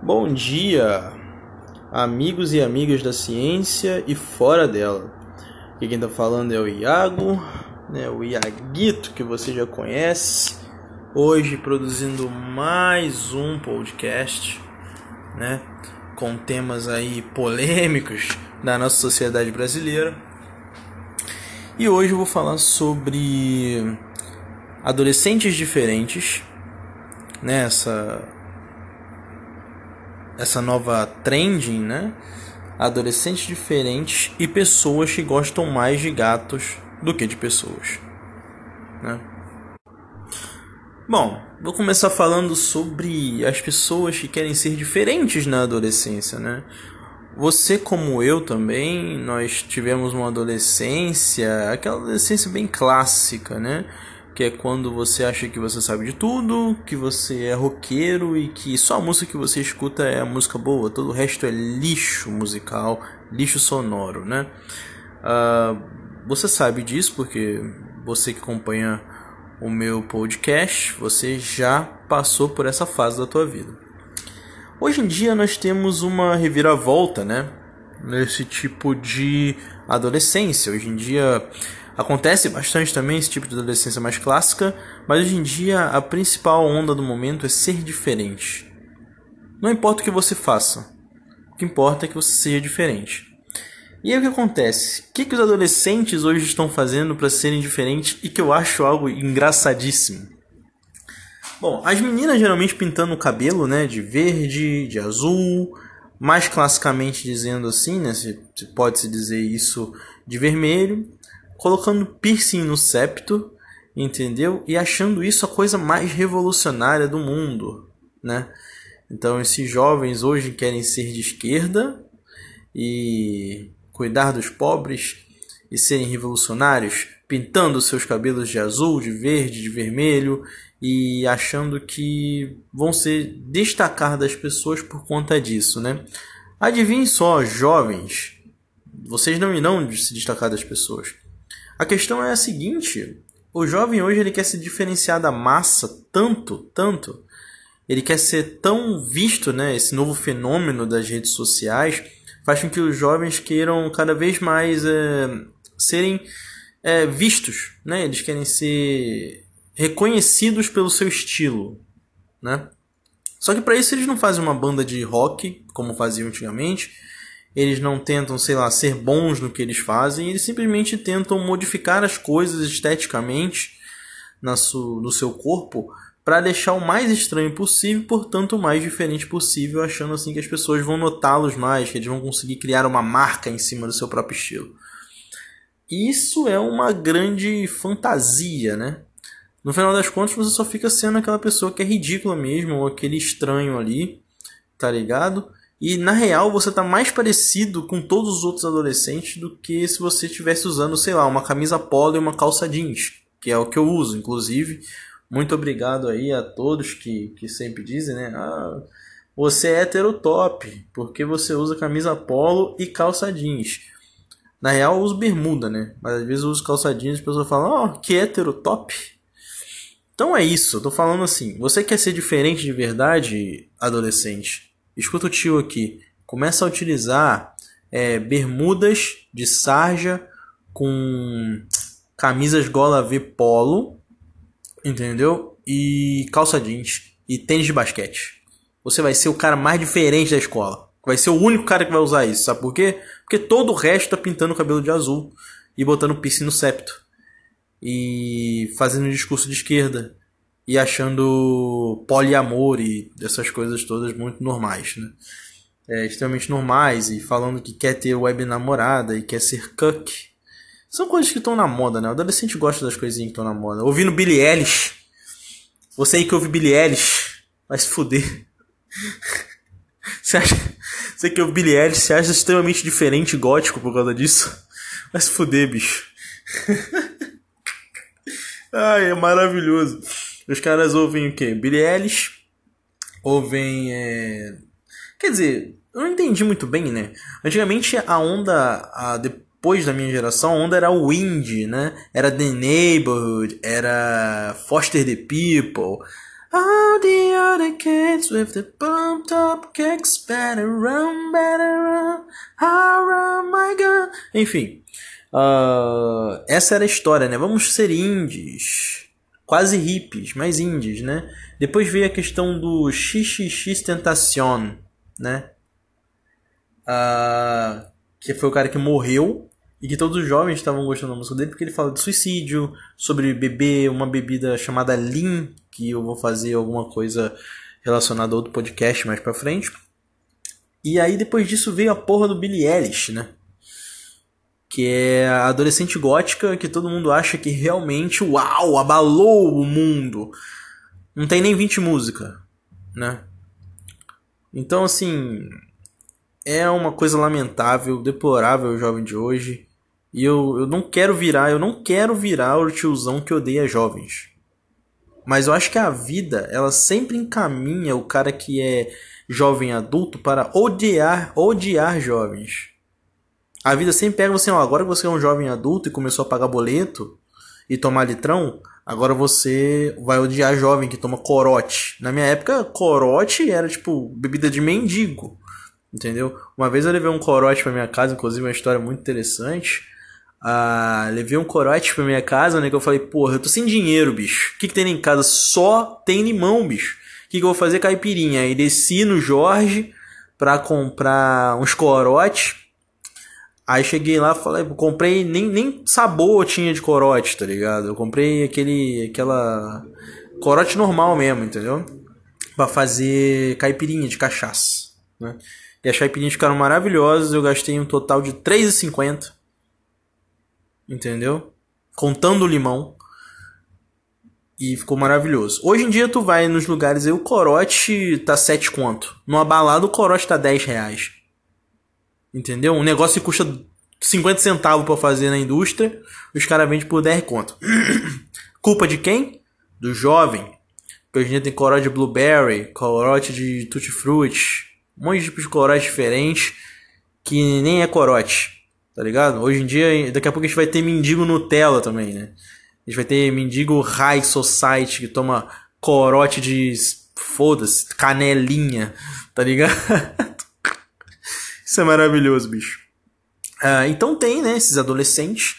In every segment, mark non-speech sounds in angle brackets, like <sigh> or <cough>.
Bom dia, amigos e amigas da ciência e fora dela. Aqui quem está falando é o Iago, né, o Iaguito que você já conhece. Hoje produzindo mais um podcast, né, com temas aí polêmicos da nossa sociedade brasileira. E hoje eu vou falar sobre adolescentes diferentes, né, essa nova trending, né? Adolescentes diferentes e pessoas que gostam mais de gatos do que de pessoas, né? Bom, vou começar falando sobre as pessoas que querem ser diferentes na adolescência, né? Você, como eu também, nós tivemos uma adolescência, aquela adolescência bem clássica, né? Que é quando você acha que você sabe de tudo, que você é roqueiro e que só a música que você escuta é a música boa, todo o resto é lixo musical, lixo sonoro, né? Uh, você sabe disso porque você que acompanha o meu podcast, você já passou por essa fase da tua vida. Hoje em dia nós temos uma reviravolta, né? Nesse tipo de adolescência. Hoje em dia acontece bastante também esse tipo de adolescência mais clássica, mas hoje em dia a principal onda do momento é ser diferente. Não importa o que você faça, o que importa é que você seja diferente. E aí o que acontece? O que, que os adolescentes hoje estão fazendo para serem diferentes e que eu acho algo engraçadíssimo? Bom, as meninas geralmente pintando o cabelo, né, de verde, de azul, mais classicamente dizendo assim, né, se, se pode se dizer isso, de vermelho, colocando piercing no septo, entendeu? E achando isso a coisa mais revolucionária do mundo, né? Então esses jovens hoje querem ser de esquerda e cuidar dos pobres e serem revolucionários, pintando seus cabelos de azul, de verde, de vermelho e achando que vão se destacar das pessoas por conta disso, né? Adivinhe só, jovens, vocês não irão se destacar das pessoas. A questão é a seguinte: o jovem hoje ele quer se diferenciar da massa tanto, tanto, ele quer ser tão visto, né? Esse novo fenômeno das redes sociais faz com que os jovens queiram cada vez mais é, serem é, vistos, né? Eles querem ser reconhecidos pelo seu estilo, né? Só que para isso eles não fazem uma banda de rock como faziam antigamente. Eles não tentam, sei lá, ser bons no que eles fazem. Eles simplesmente tentam modificar as coisas esteticamente na su, no seu corpo para deixar o mais estranho possível, portanto o mais diferente possível, achando assim que as pessoas vão notá-los mais, que eles vão conseguir criar uma marca em cima do seu próprio estilo. Isso é uma grande fantasia, né? No final das contas, você só fica sendo aquela pessoa que é ridícula mesmo, ou aquele estranho ali, tá ligado? E na real você tá mais parecido com todos os outros adolescentes do que se você estivesse usando, sei lá, uma camisa polo e uma calça jeans, que é o que eu uso, inclusive. Muito obrigado aí a todos que, que sempre dizem, né? Ah, você é heterotop, porque você usa camisa polo e calça jeans. Na real eu uso bermuda, né? Mas às vezes eu uso calça jeans e as pessoas falam, ó, oh, que heterotop. Então é isso, eu tô falando assim, você quer ser diferente de verdade, adolescente? Escuta o tio aqui. Começa a utilizar é, bermudas de sarja com camisas gola V polo, entendeu? E calça jeans e tênis de basquete. Você vai ser o cara mais diferente da escola. Vai ser o único cara que vai usar isso, sabe por quê? Porque todo o resto tá pintando o cabelo de azul e botando piercing no septo e fazendo um discurso de esquerda e achando poliamor e essas coisas todas muito normais, né? É, extremamente normais e falando que quer ter web namorada e quer ser cuck. São coisas que estão na moda, né? O adolescente gosta das coisinhas que estão na moda. Ouvindo Billy Ellis. Você aí que ouve Billy Ellis, vai se fuder. <laughs> Você acha. Você que ouve Billy Ellis, você acha extremamente diferente e gótico por causa disso? Vai se fuder, bicho. <laughs> Ai, é maravilhoso. Os caras ouvem o quê? Billie Eilish, ouvem. É... Quer dizer, eu não entendi muito bem, né? Antigamente a onda, a, depois da minha geração, a onda era o indie, né? Era The Neighborhood, era Foster the People. All the other kids with the pumped up kicks better run, better run, run my gun. Enfim, uh, essa era a história, né? Vamos ser indies. Quase hippies, mas indies, né? Depois veio a questão do XXX Tentacion, né? Uh, que foi o cara que morreu e que todos os jovens estavam gostando da música dele porque ele fala de suicídio, sobre beber uma bebida chamada Lean, que eu vou fazer alguma coisa relacionada a outro podcast mais pra frente. E aí depois disso veio a porra do Billie Eilish, né? Que é a adolescente gótica que todo mundo acha que realmente, uau, abalou o mundo. Não tem nem 20 música, né? Então, assim, é uma coisa lamentável, deplorável o jovem de hoje. E eu, eu não quero virar, eu não quero virar o tiozão que odeia jovens. Mas eu acho que a vida, ela sempre encaminha o cara que é jovem adulto para odiar, odiar jovens. A vida sempre pega você, ó, agora que você é um jovem adulto e começou a pagar boleto e tomar litrão, agora você vai odiar jovem que toma corote. Na minha época, corote era tipo bebida de mendigo. Entendeu? Uma vez eu levei um corote pra minha casa, inclusive uma história muito interessante. Ah, levei um corote pra minha casa, né? Que eu falei, porra, eu tô sem dinheiro, bicho. O que, que tem em casa? Só tem limão, bicho. O que, que eu vou fazer? Caipirinha. Aí desci no Jorge pra comprar uns corotes. Aí cheguei lá, falei, comprei, nem, nem sabor tinha de corote, tá ligado? Eu comprei aquele, aquela corote normal mesmo, entendeu? Pra fazer caipirinha de cachaça, né? E as caipirinhas ficaram maravilhosas, eu gastei um total de R$3,50 entendeu? Contando o limão. E ficou maravilhoso. Hoje em dia tu vai nos lugares aí, o corote tá 7 conto. Numa balada o corote tá 10 reais. Entendeu? Um negócio que custa 50 centavos para fazer na indústria, os caras vendem por 10 conto. <clears throat> Culpa de quem? Do jovem. Porque hoje em dia tem corote de blueberry, corote de tutti frutti, um monte de tipos de corote diferentes que nem é corote. Tá ligado? Hoje em dia, daqui a pouco a gente vai ter mendigo Nutella também, né? A gente vai ter mendigo High Society que toma corote de. Foda-se, canelinha, tá ligado? <laughs> Isso é maravilhoso, bicho. Ah, então tem, né, esses adolescentes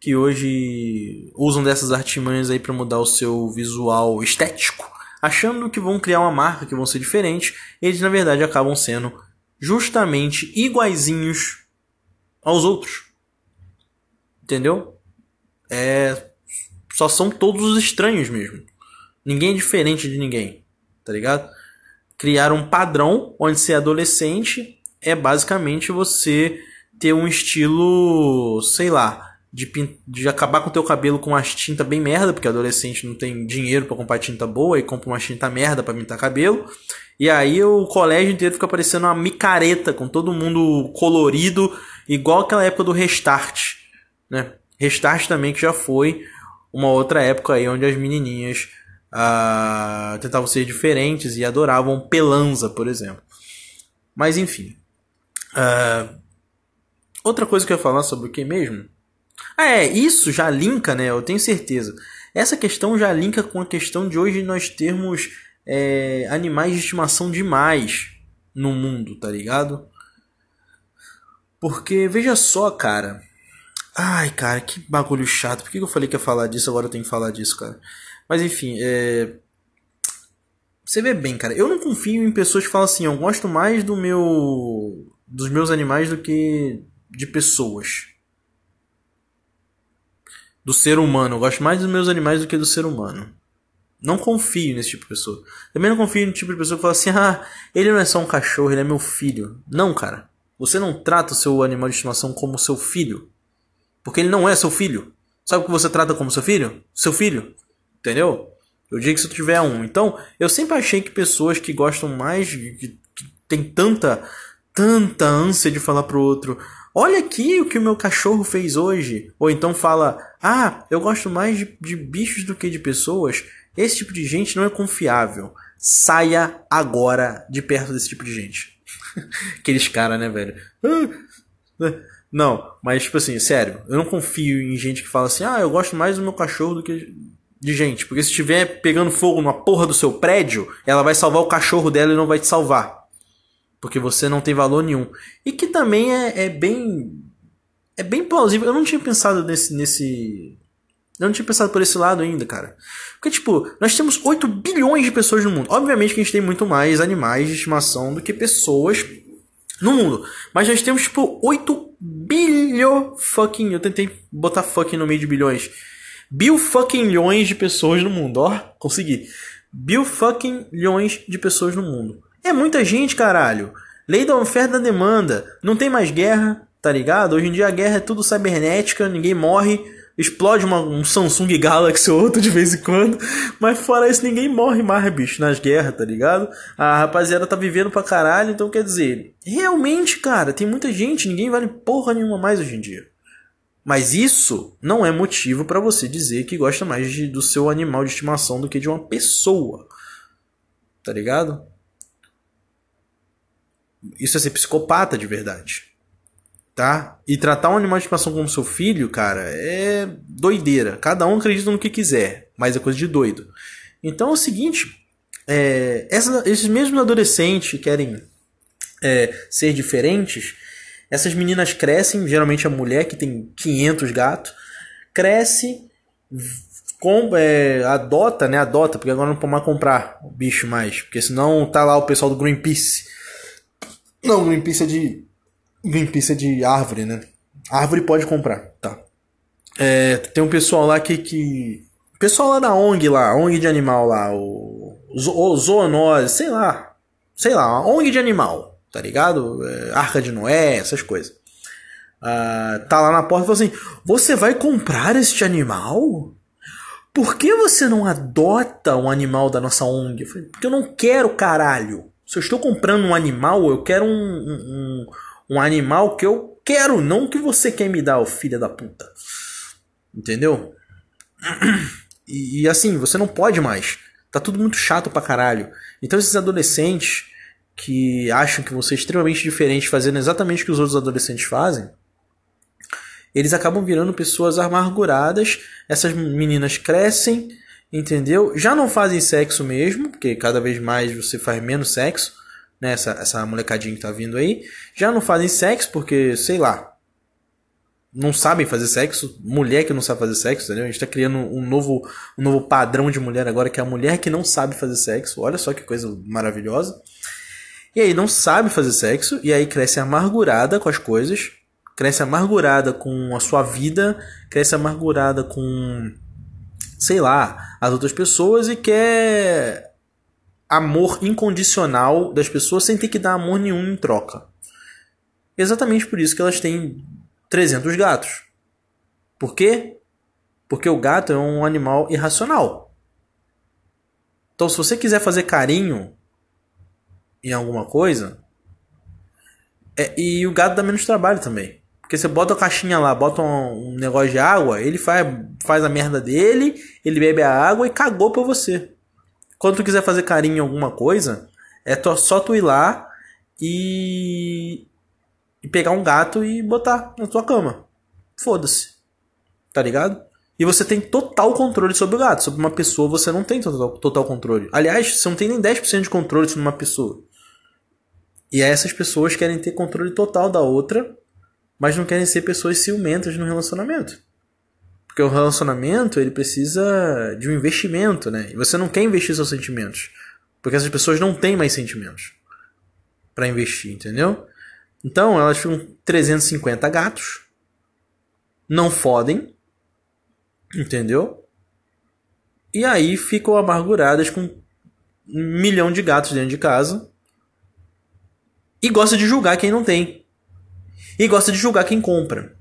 que hoje usam dessas artimanhas aí para mudar o seu visual estético, achando que vão criar uma marca, que vão ser diferentes. Eles na verdade acabam sendo justamente iguaizinhos aos outros. Entendeu? É. Só são todos os estranhos mesmo. Ninguém é diferente de ninguém. Tá ligado? Criar um padrão onde ser adolescente é basicamente você ter um estilo, sei lá, de, de acabar com o teu cabelo com umas tinta bem merda, porque adolescente não tem dinheiro para comprar tinta boa e compra uma tinta merda para pintar cabelo. E aí o colégio inteiro fica parecendo uma micareta com todo mundo colorido Igual aquela época do Restart, né? Restart também que já foi uma outra época aí onde as menininhas ah, tentavam ser diferentes e adoravam Pelanza, por exemplo. Mas enfim. Ah, outra coisa que eu ia falar sobre o que mesmo? Ah, é, isso já linka, né? Eu tenho certeza. Essa questão já linka com a questão de hoje nós termos é, animais de estimação demais no mundo, tá ligado? Porque, veja só, cara. Ai, cara, que bagulho chato. Por que eu falei que ia falar disso? Agora eu tenho que falar disso, cara. Mas enfim, é. Você vê bem, cara. Eu não confio em pessoas que falam assim, eu gosto mais do meu. Dos meus animais do que de pessoas. Do ser humano. Eu gosto mais dos meus animais do que do ser humano. Não confio nesse tipo de pessoa. Também não confio no tipo de pessoa que fala assim, ah, ele não é só um cachorro, ele é meu filho. Não, cara. Você não trata o seu animal de estimação como seu filho. Porque ele não é seu filho. Sabe o que você trata como seu filho? Seu filho. Entendeu? Eu digo que se tu tiver um. Então, eu sempre achei que pessoas que gostam mais, que, que tem tanta, tanta ânsia de falar pro outro, olha aqui o que o meu cachorro fez hoje. Ou então fala, ah, eu gosto mais de, de bichos do que de pessoas. Esse tipo de gente não é confiável. Saia agora de perto desse tipo de gente. <laughs> Aqueles caras, né, velho? Não, mas tipo assim, sério, eu não confio em gente que fala assim, ah, eu gosto mais do meu cachorro do que. de gente. Porque se estiver pegando fogo numa porra do seu prédio, ela vai salvar o cachorro dela e não vai te salvar. Porque você não tem valor nenhum. E que também é, é bem. É bem plausível. Eu não tinha pensado nesse, nesse. Eu não tinha pensado por esse lado ainda, cara. Porque, tipo, nós temos 8 bilhões de pessoas no mundo. Obviamente que a gente tem muito mais animais de estimação do que pessoas no mundo. Mas nós temos, tipo, 8 bilhões. Fucking. Eu tentei botar fucking no meio de bilhões Bil fucking milhões de pessoas no mundo, ó, consegui. Bil fucking milhões de pessoas no mundo. É muita gente, caralho. Lei da oferta da demanda. Não tem mais guerra, tá ligado? Hoje em dia a guerra é tudo cibernética, ninguém morre. Explode uma, um Samsung Galaxy ou outro de vez em quando. Mas fora isso, ninguém morre mais, bicho, nas guerras, tá ligado? A rapaziada tá vivendo pra caralho, então quer dizer, realmente, cara, tem muita gente, ninguém vale porra nenhuma mais hoje em dia. Mas isso não é motivo para você dizer que gosta mais de, do seu animal de estimação do que de uma pessoa. Tá ligado? Isso é ser psicopata de verdade. Tá? E tratar um animal de estimação como seu filho, cara, é doideira. Cada um acredita no que quiser, mas é coisa de doido. Então é o seguinte: é, esses mesmos adolescentes que querem é, ser diferentes, essas meninas crescem, geralmente a mulher que tem 500 gatos, cresce, com, é, adota, né? Adota, porque agora não pode mais comprar o bicho mais, porque senão tá lá o pessoal do Greenpeace. Não, é de. É de árvore, né? Árvore pode comprar, tá. É, tem um pessoal lá que. que pessoal lá da ONG lá, ONG de animal lá, o, o zoonose, sei lá. Sei lá, ONG de animal tá ligado? É, Arca de Noé, essas coisas. Uh, tá lá na porta e fala assim: Você vai comprar este animal? Por que você não adota um animal da nossa ONG? Eu falei, Porque eu não quero, caralho. Se eu estou comprando um animal, eu quero um, um, um animal que eu quero, não que você quer me dar, filha da puta. Entendeu? <clears throat> E, e assim, você não pode mais. Tá tudo muito chato pra caralho. Então esses adolescentes que acham que você é extremamente diferente fazendo exatamente o que os outros adolescentes fazem, eles acabam virando pessoas amarguradas. Essas meninas crescem, entendeu? Já não fazem sexo mesmo, porque cada vez mais você faz menos sexo, né? Essa, essa molecadinha que tá vindo aí. Já não fazem sexo porque, sei lá, não sabem fazer sexo, mulher que não sabe fazer sexo, entendeu? A gente tá criando um novo, um novo padrão de mulher agora, que é a mulher que não sabe fazer sexo. Olha só que coisa maravilhosa. E aí não sabe fazer sexo, e aí cresce amargurada com as coisas, cresce amargurada com a sua vida, cresce amargurada com, sei lá, as outras pessoas e quer amor incondicional das pessoas sem ter que dar amor nenhum em troca. Exatamente por isso que elas têm 300 gatos. Por quê? Porque o gato é um animal irracional. Então, se você quiser fazer carinho em alguma coisa. É, e o gato dá menos trabalho também. Porque você bota a caixinha lá, bota um, negócio de água, ele faz, faz a merda dele, ele bebe a água e cagou pra você. Quando tu quiser fazer carinho em alguma coisa, é só tu ir lá e, e pegar um gato e botar na tua cama. Foda-se. Tá ligado? E você tem total controle sobre o gato. Sobre uma pessoa você não tem total, total controle. Aliás, você não tem nem 10% de controle sobre uma pessoa. E essas pessoas querem ter controle total da outra, mas não querem ser pessoas ciumentas no relacionamento. Porque o relacionamento, ele precisa de um investimento, né? E você não quer investir seus sentimentos. Porque essas pessoas não têm mais sentimentos para investir, entendeu? Então, elas ficam 350 gatos, não fodem, entendeu? E aí ficam amarguradas com um milhão de gatos dentro de casa e gosta de julgar quem não tem. E gosta de julgar quem compra.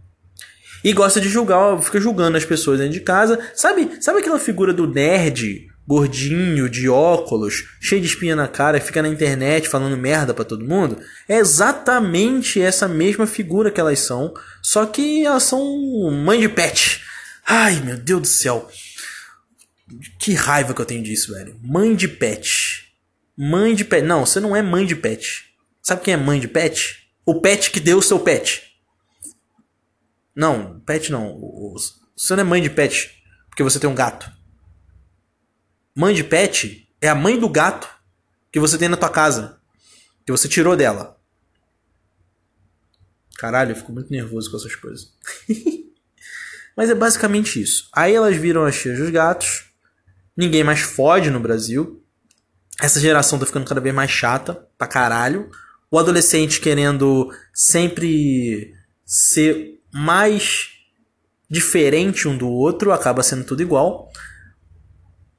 E gosta de julgar, fica julgando as pessoas dentro de casa. Sabe, sabe aquela figura do nerd, gordinho, de óculos, cheio de espinha na cara, que fica na internet falando merda para todo mundo? É exatamente essa mesma figura que elas são, só que elas são mãe de pet. Ai, meu Deus do céu. Que raiva que eu tenho disso, velho. Mãe de pet. Mãe de pet. Não, você não é mãe de pet. Sabe quem é mãe de pet? O pet que deu o seu pet. Não, pet não. Você não é mãe de pet porque você tem um gato. mãe de pet é a mãe do gato que você tem na tua casa. Que você tirou dela. Caralho, eu fico muito nervoso com essas coisas. <laughs> Mas é basicamente isso. Aí elas viram as tias dos gatos. Ninguém mais fode no Brasil. Essa geração tá ficando cada vez mais chata pra caralho. O adolescente querendo sempre ser mais diferente um do outro, acaba sendo tudo igual.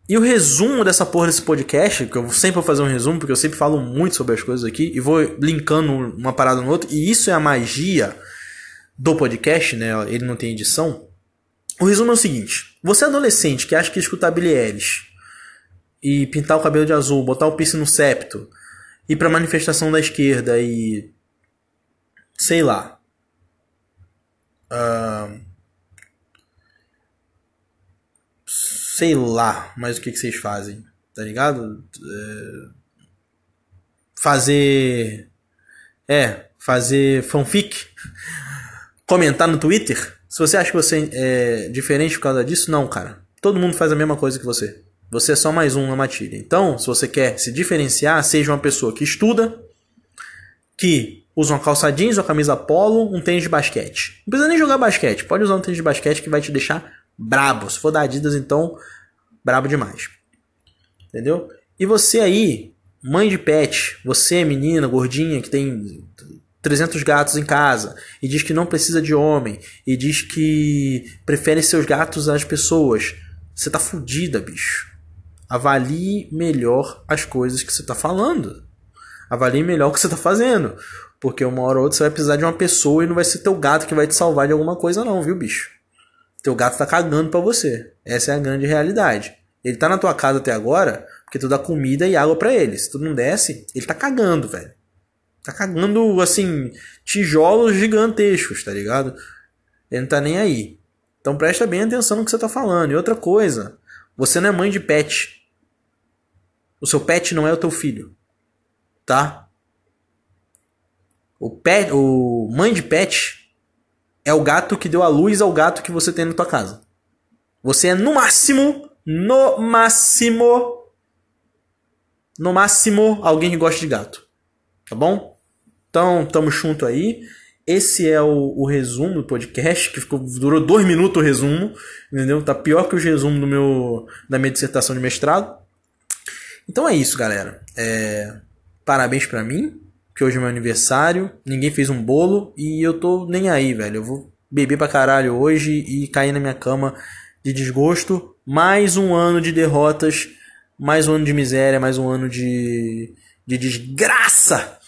E o resumo dessa porra desse podcast, que eu sempre vou fazer um resumo, porque eu sempre falo muito sobre as coisas aqui, e vou linkando uma parada no outro, e isso é a magia do podcast, né? Ele não tem edição. O resumo é o seguinte: você é adolescente que acha que escutar Billie Eilish e pintar o cabelo de azul, botar o piercing no septo, ir pra manifestação da esquerda e. sei lá. Uh, sei lá, mas o que, que vocês fazem, tá ligado? É, fazer. É, fazer fanfic. <laughs> Comentar no Twitter. Se você acha que você é diferente por causa disso, não, cara. Todo mundo faz a mesma coisa que você. Você é só mais um na matilha. Então, se você quer se diferenciar, seja uma pessoa que estuda, que usa uma calça jeans, uma camisa polo, um tênis de basquete. Não precisa nem jogar basquete, pode usar um tênis de basquete que vai te deixar brabo. Se for da Adidas, então, brabo demais. Entendeu? E você aí, mãe de pet, você menina gordinha que tem 300 gatos em casa e diz que não precisa de homem e diz que prefere seus gatos às pessoas. Você tá fudida, bicho. Avalie melhor as coisas que você tá falando. Avalie melhor o que você tá fazendo. Porque uma hora ou outra você vai precisar de uma pessoa e não vai ser teu gato que vai te salvar de alguma coisa, não, viu, bicho? Teu gato tá cagando pra você. Essa é a grande realidade. Ele tá na tua casa até agora porque tu dá comida e água para ele. Se tu não desce, ele tá cagando, velho. Tá cagando, assim, tijolos gigantescos, tá ligado? Ele não tá nem aí. Então presta bem atenção no que você tá falando. E outra coisa, você não é mãe de pet. O seu pet não é o teu filho. Tá? O pet, o mãe de pet é o gato que deu a luz ao gato que você tem na tua casa. Você é no máximo, no máximo, no máximo alguém que gosta de gato. Tá bom? Então, tamo junto aí. Esse é o, o, resumo do podcast, que ficou, durou dois minutos o resumo, entendeu? Tá pior que o resumo do meu, da minha dissertação de mestrado. Então é isso, galera. É, parabéns para mim, que hoje é meu aniversário. Ninguém fez um bolo e eu tô nem aí, velho. Eu vou beber pra caralho hoje e cair na minha cama de desgosto. Mais um ano de derrotas, mais um ano de miséria, mais um ano de, de desgraça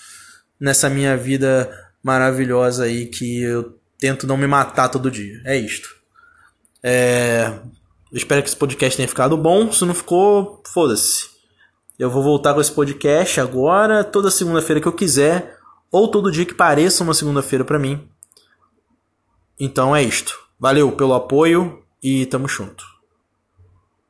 nessa minha vida maravilhosa aí que eu tento não me matar todo dia. É isto. É... Espero que esse podcast tenha ficado bom. Se não ficou, foda-se. Eu vou voltar com esse podcast agora, toda segunda-feira que eu quiser, ou todo dia que pareça uma segunda-feira para mim. Então é isto. Valeu pelo apoio e tamo junto.